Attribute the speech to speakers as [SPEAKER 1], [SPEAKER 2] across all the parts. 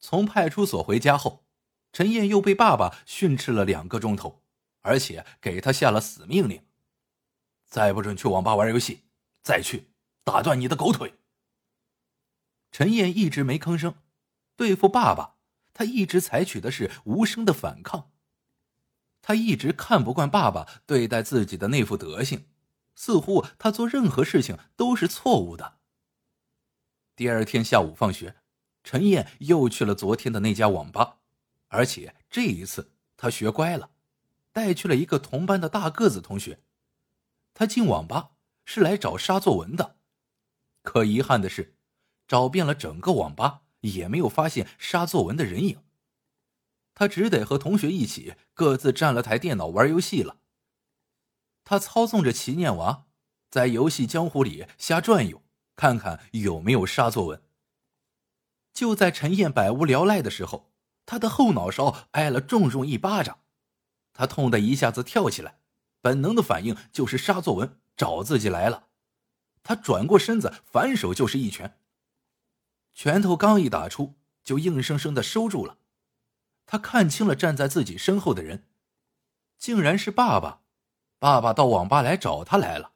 [SPEAKER 1] 从派出所回家后，陈燕又被爸爸训斥了两个钟头，而且给他下了死命令：再不准去网吧玩游戏，再去打断你的狗腿。陈燕一直没吭声，对付爸爸，他一直采取的是无声的反抗。他一直看不惯爸爸对待自己的那副德行，似乎他做任何事情都是错误的。第二天下午放学，陈燕又去了昨天的那家网吧，而且这一次她学乖了，带去了一个同班的大个子同学。他进网吧是来找沙作文的，可遗憾的是。找遍了整个网吧，也没有发现沙作文的人影。他只得和同学一起各自占了台电脑玩游戏了。他操纵着齐念娃，在游戏江湖里瞎转悠，看看有没有沙作文。就在陈燕百无聊赖的时候，他的后脑勺挨了重重一巴掌，他痛得一下子跳起来，本能的反应就是杀作文找自己来了。他转过身子，反手就是一拳。拳头刚一打出，就硬生生的收住了。他看清了站在自己身后的人，竟然是爸爸。爸爸到网吧来找他来了。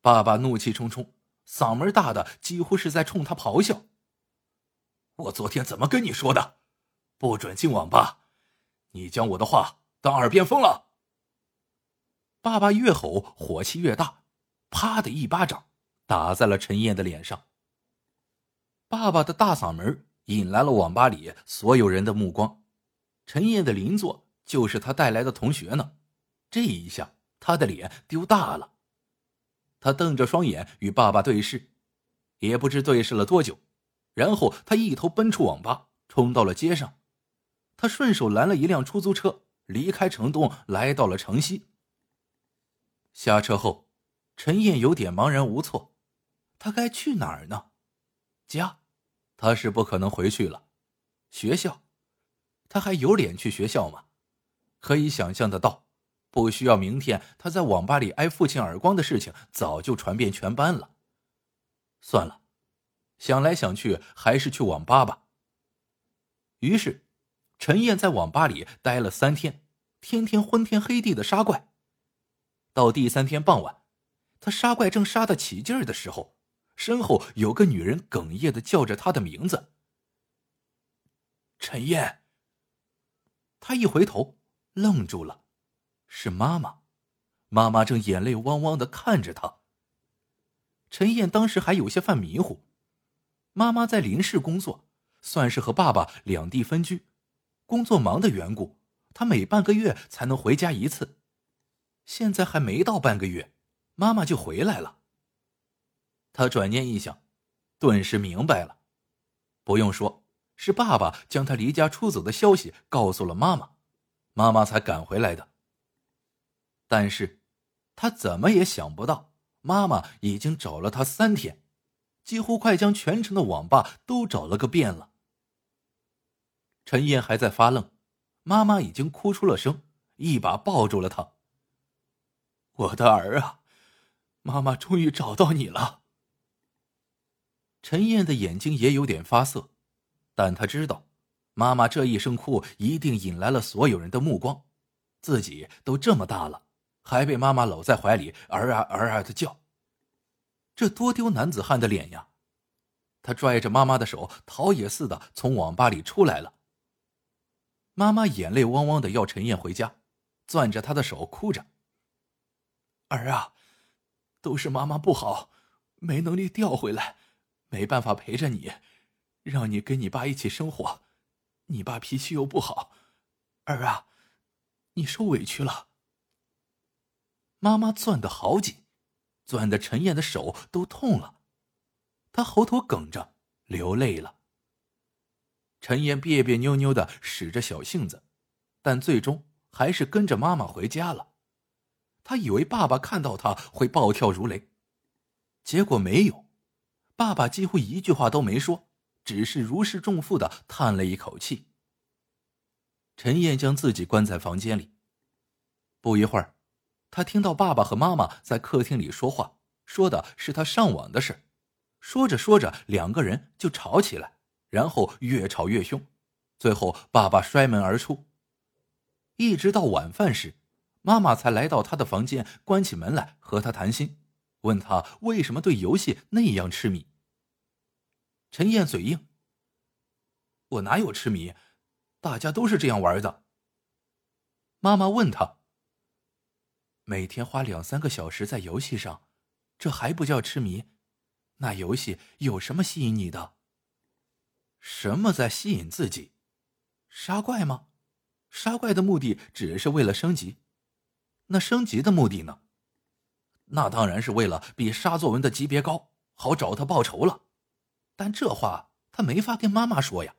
[SPEAKER 1] 爸爸怒气冲冲，嗓门大的几乎是在冲他咆哮：“我昨天怎么跟你说的？不准进网吧！你将我的话当耳边风了！”爸爸越吼，火气越大，啪的一巴掌打在了陈燕的脸上。爸爸的大嗓门引来了网吧里所有人的目光。陈燕的邻座就是他带来的同学呢。这一下，他的脸丢大了。他瞪着双眼与爸爸对视，也不知对视了多久，然后他一头奔出网吧，冲到了街上。他顺手拦了一辆出租车，离开城东，来到了城西。下车后，陈燕有点茫然无措，他该去哪儿呢？家，他是不可能回去了。学校，他还有脸去学校吗？可以想象得到，不需要明天他在网吧里挨父亲耳光的事情，早就传遍全班了。算了，想来想去，还是去网吧吧。于是，陈燕在网吧里待了三天，天天昏天黑地的杀怪。到第三天傍晚，他杀怪正杀得起劲儿的时候。身后有个女人哽咽的叫着他的名字，陈燕。他一回头，愣住了，是妈妈，妈妈正眼泪汪汪的看着他。陈燕当时还有些犯迷糊，妈妈在林氏工作，算是和爸爸两地分居，工作忙的缘故，她每半个月才能回家一次，现在还没到半个月，妈妈就回来了。他转念一想，顿时明白了。不用说，是爸爸将他离家出走的消息告诉了妈妈，妈妈才赶回来的。但是，他怎么也想不到，妈妈已经找了他三天，几乎快将全城的网吧都找了个遍了。陈燕还在发愣，妈妈已经哭出了声，一把抱住了他。我的儿啊，妈妈终于找到你了。陈燕的眼睛也有点发涩，但她知道，妈妈这一声哭一定引来了所有人的目光。自己都这么大了，还被妈妈搂在怀里儿啊儿啊的叫，这多丢男子汉的脸呀！他拽着妈妈的手，逃也似的从网吧里出来了。妈妈眼泪汪汪的要陈燕回家，攥着他的手哭着：“儿啊，都是妈妈不好，没能力调回来。”没办法陪着你，让你跟你爸一起生活，你爸脾气又不好，儿啊，你受委屈了。妈妈攥得好紧，攥的陈燕的手都痛了，她喉头哽着，流泪了。陈燕别别扭扭的使着小性子，但最终还是跟着妈妈回家了。他以为爸爸看到他会暴跳如雷，结果没有。爸爸几乎一句话都没说，只是如释重负的叹了一口气。陈燕将自己关在房间里，不一会儿，他听到爸爸和妈妈在客厅里说话，说的是他上网的事。说着说着，两个人就吵起来，然后越吵越凶，最后爸爸摔门而出。一直到晚饭时，妈妈才来到他的房间，关起门来和他谈心，问他为什么对游戏那样痴迷。陈燕嘴硬：“我哪有痴迷？大家都是这样玩的。”妈妈问他：“每天花两三个小时在游戏上，这还不叫痴迷？那游戏有什么吸引你的？什么在吸引自己？杀怪吗？杀怪的目的只是为了升级。那升级的目的呢？那当然是为了比沙作文的级别高，好找他报仇了。但这话他没法跟妈妈说呀。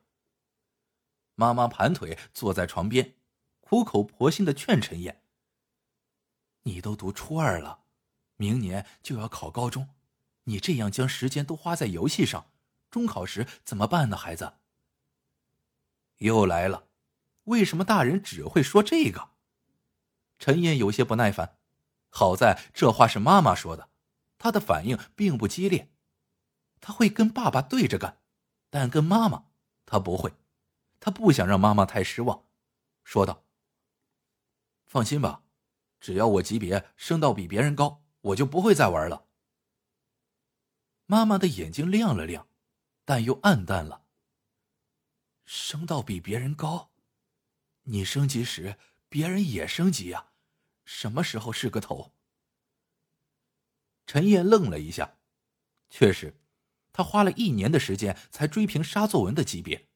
[SPEAKER 1] 妈妈盘腿坐在床边。苦口婆心的劝陈燕：“你都读初二了，明年就要考高中，你这样将时间都花在游戏上，中考时怎么办呢？孩子。”又来了，为什么大人只会说这个？陈燕有些不耐烦。好在这话是妈妈说的，她的反应并不激烈。他会跟爸爸对着干，但跟妈妈他不会。他不想让妈妈太失望，说道。放心吧，只要我级别升到比别人高，我就不会再玩了。妈妈的眼睛亮了亮，但又暗淡了。升到比别人高，你升级时别人也升级呀？什么时候是个头？陈燕愣了一下，确实，他花了一年的时间才追平沙作文的级别。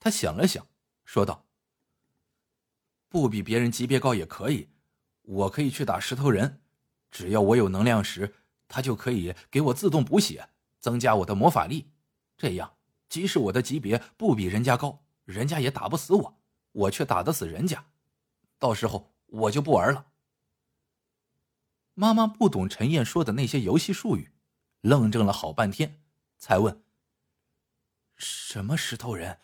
[SPEAKER 1] 他想了想，说道。不比别人级别高也可以，我可以去打石头人，只要我有能量石，他就可以给我自动补血，增加我的魔法力。这样，即使我的级别不比人家高，人家也打不死我，我却打得死人家。到时候我就不玩了。妈妈不懂陈燕说的那些游戏术语，愣怔了好半天，才问：“什么石头人？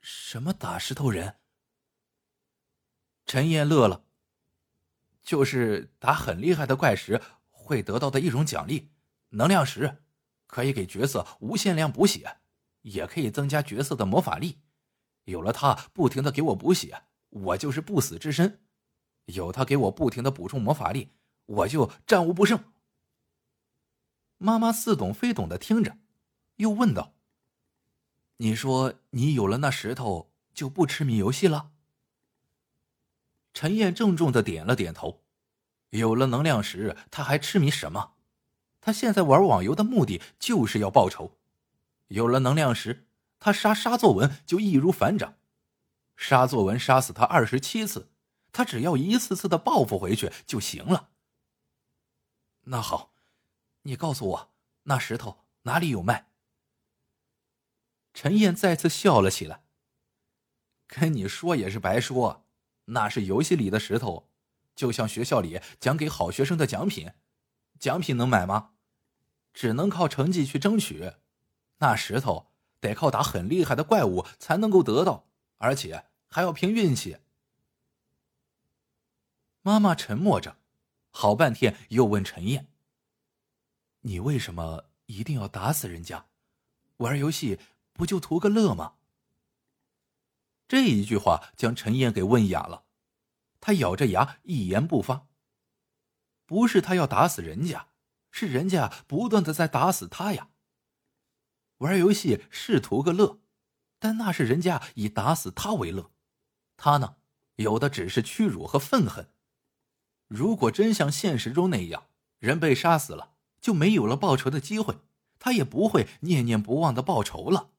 [SPEAKER 1] 什么打石头人？”陈燕乐了，就是打很厉害的怪时会得到的一种奖励，能量石，可以给角色无限量补血，也可以增加角色的魔法力。有了它，不停的给我补血，我就是不死之身；有它给我不停的补充魔法力，我就战无不胜。妈妈似懂非懂的听着，又问道：“你说你有了那石头，就不痴迷游戏了？”陈燕郑重的点了点头，有了能量石，他还痴迷什么？他现在玩网游的目的就是要报仇。有了能量石，他杀沙作文就易如反掌。沙作文杀死他二十七次，他只要一次次的报复回去就行了。那好，你告诉我，那石头哪里有卖？陈燕再次笑了起来。跟你说也是白说。那是游戏里的石头，就像学校里奖给好学生的奖品，奖品能买吗？只能靠成绩去争取。那石头得靠打很厉害的怪物才能够得到，而且还要凭运气。妈妈沉默着，好半天，又问陈燕：“你为什么一定要打死人家？玩游戏不就图个乐吗？”这一句话将陈燕给问哑了，他咬着牙一言不发。不是他要打死人家，是人家不断的在打死他呀。玩游戏是图个乐，但那是人家以打死他为乐，他呢，有的只是屈辱和愤恨。如果真像现实中那样，人被杀死了就没有了报仇的机会，他也不会念念不忘的报仇了。